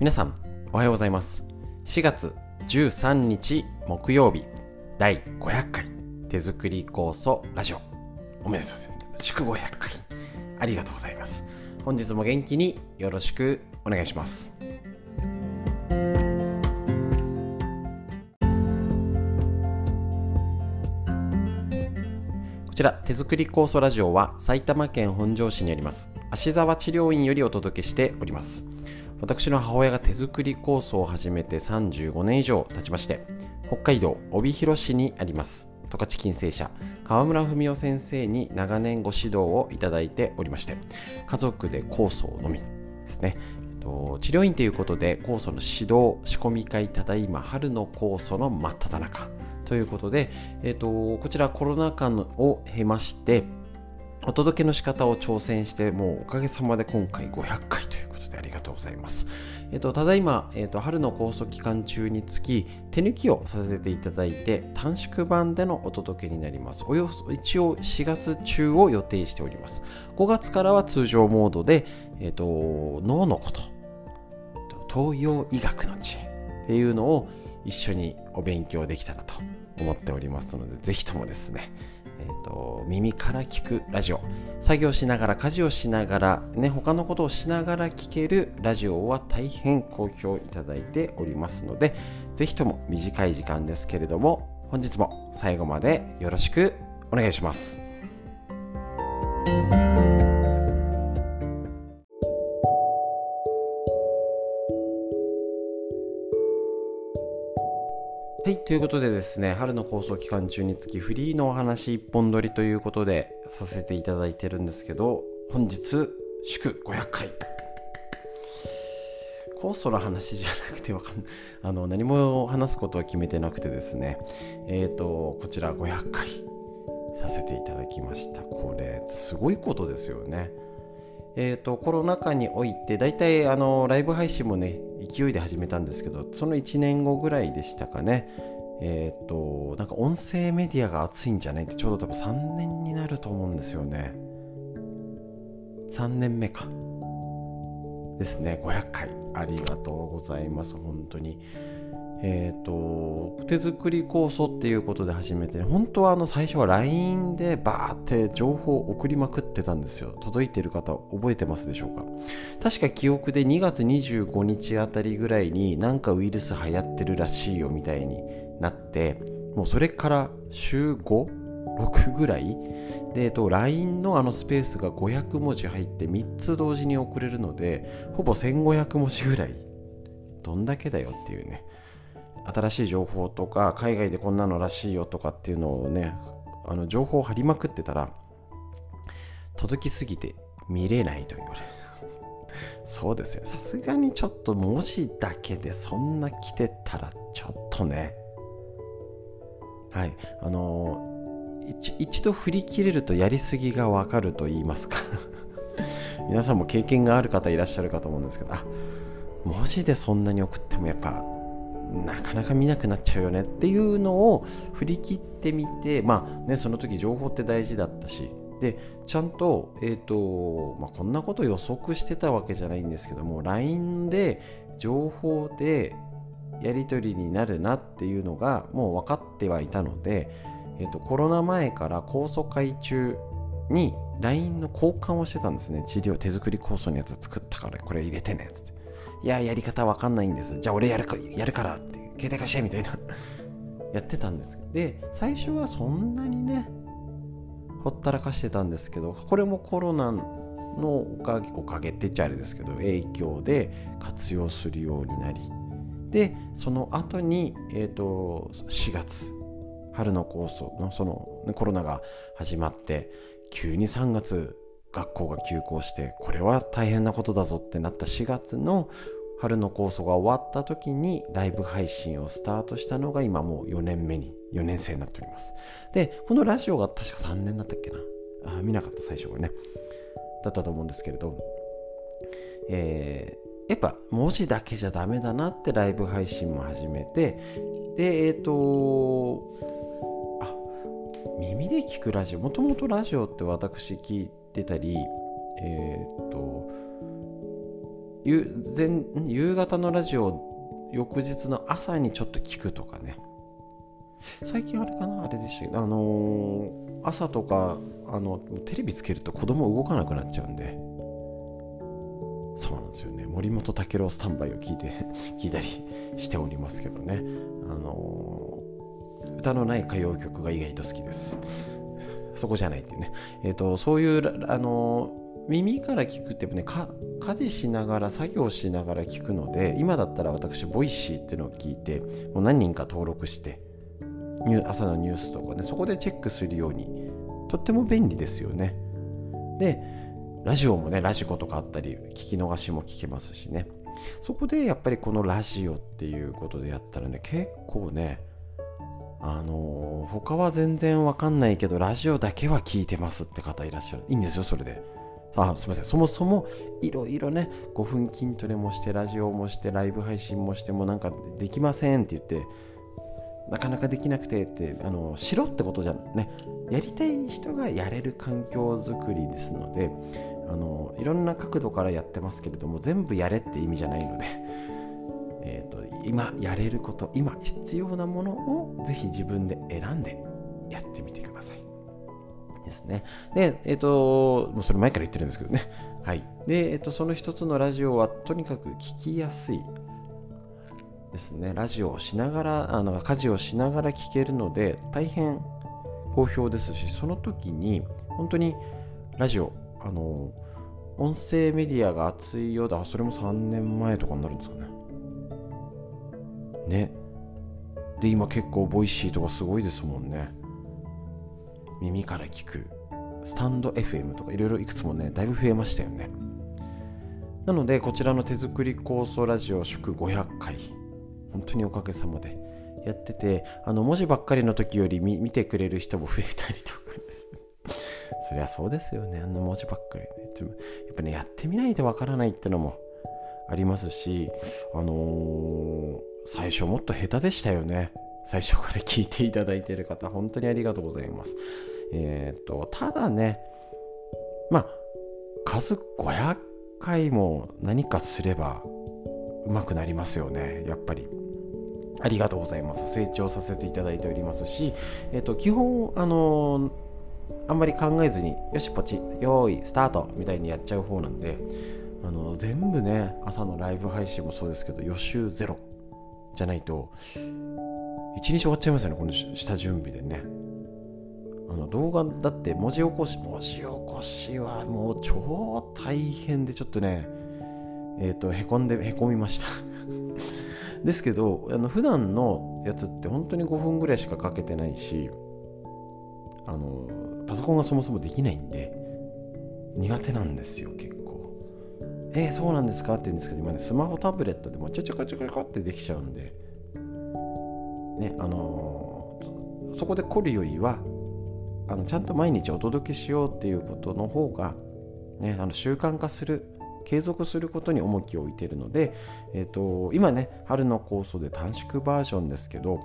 皆さんおはようございます。4月13日木曜日第500回手作り酵素ラジオ。おめでとうございます。祝500回。ありがとうございます。本日も元気によろしくお願いします。こちら手作り酵素ラジオは埼玉県本庄市にあります芦沢治療院よりお届けしております。私の母親が手作り酵素を始めて35年以上経ちまして北海道帯広市にあります。十勝金星社川村文夫先生に長年ご指導をいただいておりまして家族で酵素を飲みですね。治療院ということで酵素の指導仕込み会ただいま春の酵素の真っ只中。ということで、えーと、こちらコロナ禍を経ましてお届けの仕方を挑戦してもうおかげさまで今回500回ということでありがとうございます。えっと、ただいま、えっと、春の酵素期間中につき手抜きをさせていただいて短縮版でのお届けになります。およそ一応4月中を予定しております。5月からは通常モードで、えっと、脳のこと、東洋医学の知恵っていうのを一緒にお勉強できたらと思っておりますので、ぜひともですね、えーと、耳から聞くラジオ作業しながら家事をしながら、ね、他のことをしながら聞けるラジオは大変好評いただいておりますので是非とも短い時間ですけれども本日も最後までよろしくお願いします。ということでですね、春の構想期間中につきフリーのお話一本撮りということでさせていただいてるんですけど、本日、祝500回。酵素の話じゃなくてわかんないあの何も話すことは決めてなくてですね、えっ、ー、と、こちら500回させていただきました。これ、すごいことですよね。えーと、コロナ禍において大体あのライブ配信もね勢いで始めたんですけどその1年後ぐらいでしたかねえっ、となんか音声メディアが熱いんじゃないってちょうど多分3年になると思うんですよね。3年目か。ですね。500回ありがとうございます。本当に。えっ、ー、と手作り酵素っていうことで始めて、ね、本当はあの最初は LINE でバーって情報を送りまくってたんですよ。届いてる方覚えてますでしょうか？確か記憶で2月25日あたりぐらいになんかウイルス流行ってるらしいよみたいになってもうそれから週 5?6 ぐらい。で、えっと、LINE のあのスペースが500文字入って3つ同時に送れるのでほぼ1500文字ぐらい。どんだけだよっていうね。新しい情報とか海外でこんなのらしいよとかっていうのをねあの情報を貼りまくってたら届きすぎて見れないと言われるそうですよ。さすがにちょっと文字だけでそんな来てたらちょっとね。はい。あの一度振り切れるとやりすぎがわかると言いますか。皆さんも経験がある方いらっしゃるかと思うんですけどあ文字でそんなに送ってもやっぱなかなか見なくなっちゃうよね。っていうのを振り切ってみてまあねその時情報って大事だったし。でちゃんと,、えーとまあ、こんなこと予測してたわけじゃないんですけども LINE で情報でやり取りになるなっていうのがもう分かってはいたので、えーと、コロナ前から酵素会中に LINE の交換をしてたんですね。治療手作り酵素のやつ作ったからこれ入れてねって。いや、やり方わかんないんです。じゃあ俺やるか、やるからって、携帯貸してみたいな。やってたんですで、最初はそんなにね、ほったらかしてたんですけど、これもコロナのおかげ、おかげって言っちゃあれですけど、影響で活用するようになり、で、その後に、えっ、ー、と、4月、春の酵素のその、コロナが始まって、急に3月学校が休校してこれは大変なことだぞってなった4月の春の酵素が終わった時にライブ配信をスタートしたのが今もう4年目に4年生になっております。でこのラジオが確か3年だったっけな。あ見なかった最初はね。だったと思うんですけれど。え、やっぱ文字だけじゃダメだなってライブ配信も始めてでえっ、ー、とあ耳で聞くラジオもともとラジオって私聞いてたり、えー、っと夕夕方のラジオ翌日の朝にちょっと聞くとかね。最近あれかなあれでしたけどあのー、朝とかあのテレビつけると子供動かなくなっちゃうんで。そうなんですよね。森本毅郎スタンバイを聞いて 聞いたりしておりますけどね。あのー、歌のない歌謡曲が意外と好きです。そこじゃないっていうね。えっ、ー、とそういうあの耳から聞くってね家事しながら作業しながら聞くので今だったら私 Voicy っていうのを聞いてもう何人か登録して朝のニュースとかねそこでチェックするようにとっても便利ですよね。でラジオもねラジコとかあったり聞き逃しも聞けますしね。そこでやっぱりこのラジオっていうことでやったらね結構ねあのー、他は全然わかんないけどラジオだけは聞いてますって方いらっしゃる。いいんですよそれで。あすみません。そもそもいろいろね5分筋トレもしてラジオもしてライブ配信もしてもなんかできませんって言ってなかなかできなくてってあのしろってことじゃねやりたい人がやれる環境づくりですのであのいろんな角度からやってますけれども全部やれって意味じゃないので、えーと、今やれること今必要なものをぜひ自分で選んでやってみてください。ですね。で、えっ、ー、と、もうそれ前から言ってるんですけどね。はい。で、えっ、ー、と、その一つのラジオはとにかく聞きやすいですね。ラジオをしながら、あの家事をしながら聞けるので、大変好評ですし、その時に、本当にラジオ、あの、音声メディアが熱いようだ。それも3年前とかになるんですかね。ね。で、今結構 Voicy とかすごいですもんね。耳から聞く。 stand.fm とかいろいろいくつもね、だいぶ増えましたよね。なので、こちらの手作り構想ラジオ祝500回、本当におかげさまでやってて、あの文字ばっかりの時より見てくれる人も増えたりとかです。そりゃそうですよね、あの文字ばっかりね。やっぱね、やってみないとわからないってのもありますし、あのー、最初もっと下手でしたよね。最初から聞いていただいている方、本当にありがとうございます。えっ、と、ただね、まあ、数500回も何かすれば上手くなりますよね、やっぱり。ありがとうございます。成長させていただいておりますし、えっ、と、基本、あのあんまり考えずに、よし、ポチ、用意、スタートみたいにやっちゃう方なんで、あの全部ね、朝のライブ配信もそうですけど、予習ゼロじゃないと、一日終わっちゃいますよね、この下準備でね。あの動画だって文字起こし、文字起こしはもう超大変でちょっとね、えっ、ー、と、へこんで、へこみました ですけど、あの普段のやつって本当に5分ぐらいしかかけてないし、あの、パソコンがそもそもできないんで、苦手なんですよ、結構。えー、そうなんですかって言うんですけど、今ね、スマホタブレットでもちょちょこちょこちょこってできちゃうんで、ねあのー、そこで凝るよりはあのちゃんと毎日お届けしようっていうことの方が、ね、あの習慣化する継続することに重きを置いているので、えーと、今ね春の酵素で短縮バージョンですけど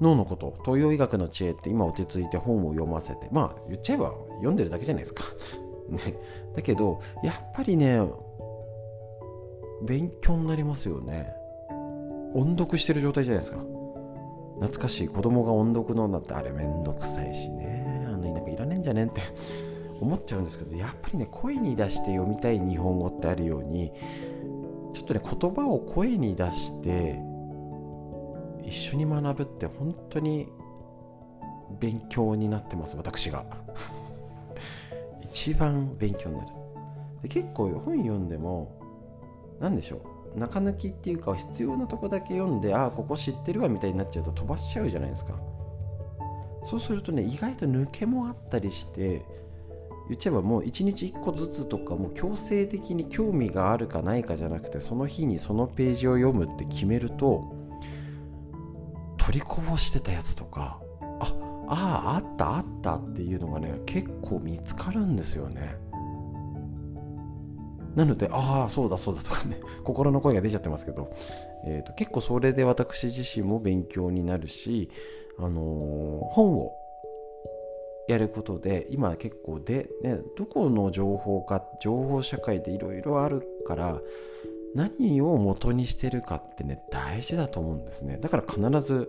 脳のこと東洋医学の知恵って今落ち着いて本を読ませてまあ言っちゃえば読んでるだけじゃないですか。ね、だけどやっぱりね勉強になりますよね。音読してる状態じゃないですか。懐かしい。子供が音読のんだってあれめんどくさいしね。あのなんかいらねえんじゃねんって。思っちゃうんですけどやっぱりね声に出して読みたい日本語ってあるようにちょっとね言葉を声に出して一緒に学ぶって本当に勉強になってます私が。一番勉強になる。で結構本読んでも何でしょう。中抜きっていうか必要なとこだけ読んでああここ知ってるわみたいになっちゃうと飛ばしちゃうじゃないですか。そうするとね意外と抜けもあったりして言っちゃえばもう1日1個ずつとかもう強制的に興味があるかないかじゃなくてその日にそのページを読むって決めると取りこぼしてたやつとかあああったあったっていうのがね結構見つかるんですよね。なので、ああ、そうだそうだとかね、心の声が出ちゃってますけど、えーと、結構それで私自身も勉強になるし、あのー、本をやることで今結構で、ね、どこの情報か情報社会でいろいろあるから何を元にしてるかってね大事だと思うんですね。だから必ず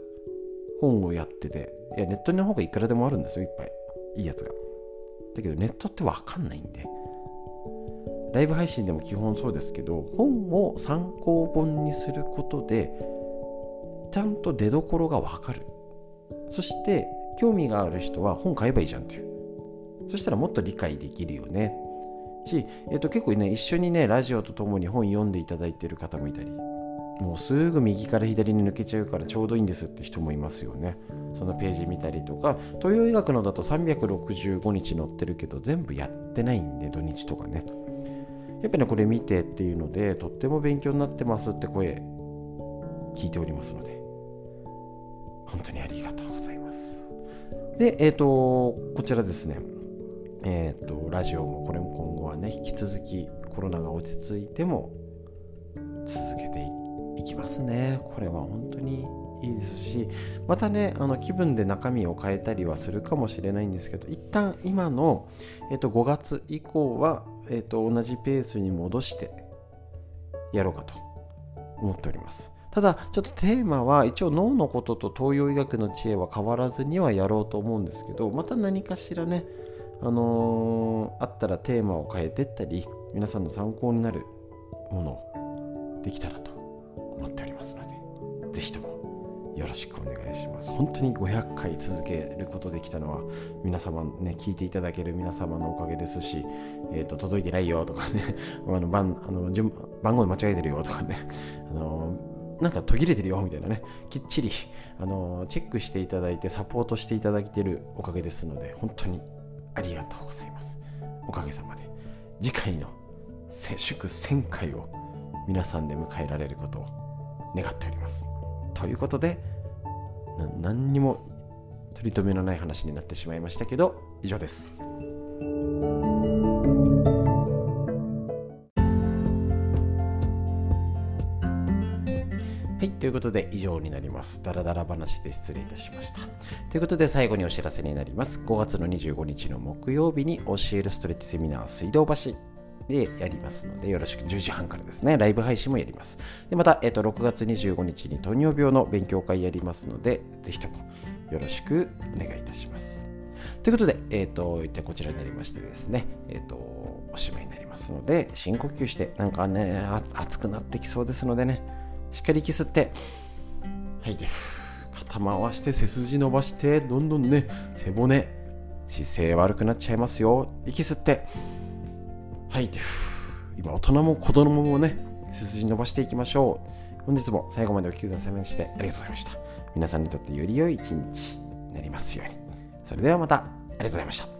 本をやってていやネットの方がいくらでもあるんですよいっぱい。いいやつが。だけどネットって分かんないんで。ライブ配信でも基本そうですけど本を参考本にすることでちゃんと出どころが分かる。そして興味がある人は本買えばいいじゃんっていう。そしたらもっと理解できるよね。し、えっと、結構ね一緒にねラジオとともに本読んでいただいてる方もいたり。もうすぐ右から左に抜けちゃうからちょうどいいんですって人もいますよね。そのページ見たりとか。東洋医学のだと365日載ってるけど全部やってないんで土日とかね。やっぱりねこれ見てっていうのでとっても勉強になってますって声聞いておりますので。本当にありがとうございます。でえっ、ー、とこちらですね。えっ、ー、とラジオもこれも今後はね引き続きコロナが落ち着いても続けていきますね。これは本当にいいですしまたねあの気分で中身を変えたりはするかもしれないんですけど一旦今の、えー、と5月以降は、えー、と同じペースに戻してやろうかと思っております。ただちょっとテーマは一応脳のことと東洋医学の知恵は変わらずにはやろうと思うんですけどまた何かしらねあのー、あったらテーマを変えてったり皆さんの参考になるものをできたらと思っておりますのでぜひともよろしくお願いします。本当に500回続けることできたのは皆様ね聞いていただける皆様のおかげですし、えーと、届いてないよとかね あの番あの番号間違えてるよとかねあのなんか途切れてるよみたいなね。きっちりあのチェックしていただいてサポートしていただいているおかげですので本当にありがとうございます。おかげさまで。次回の祝1000回を皆さんで迎えられることを願っております。ということで何にも取り留めのない話になってしまいましたけど以上です。ということで以上になります。ダラダラ話で失礼いたしました。ということで最後にお知らせになります。5月の25日の木曜日に教えるストレッチセミナー水道橋でやりますので、よろしく10時半からですね、ライブ配信もやります。でまた、えっと、6月25日に糖尿病の勉強会やりますので、ぜひともよろしくお願いいたします。ということで、えっ、ー、と、一体こちらになりましてですね、えっ、ー、と、おしまいになりますので、深呼吸して、なんかね、熱くなってきそうですのでね、しっかり息吸って、はい、で、肩回して背筋伸ばして、どんどんね、背骨、姿勢悪くなっちゃいますよ。息吸って、はい、で、今、大人も子供もね、背筋伸ばしていきましょう。本日も最後までお聞きくださいましてありがとうございました。皆さんにとってより良い一日になりますように。それではまた、ありがとうございました。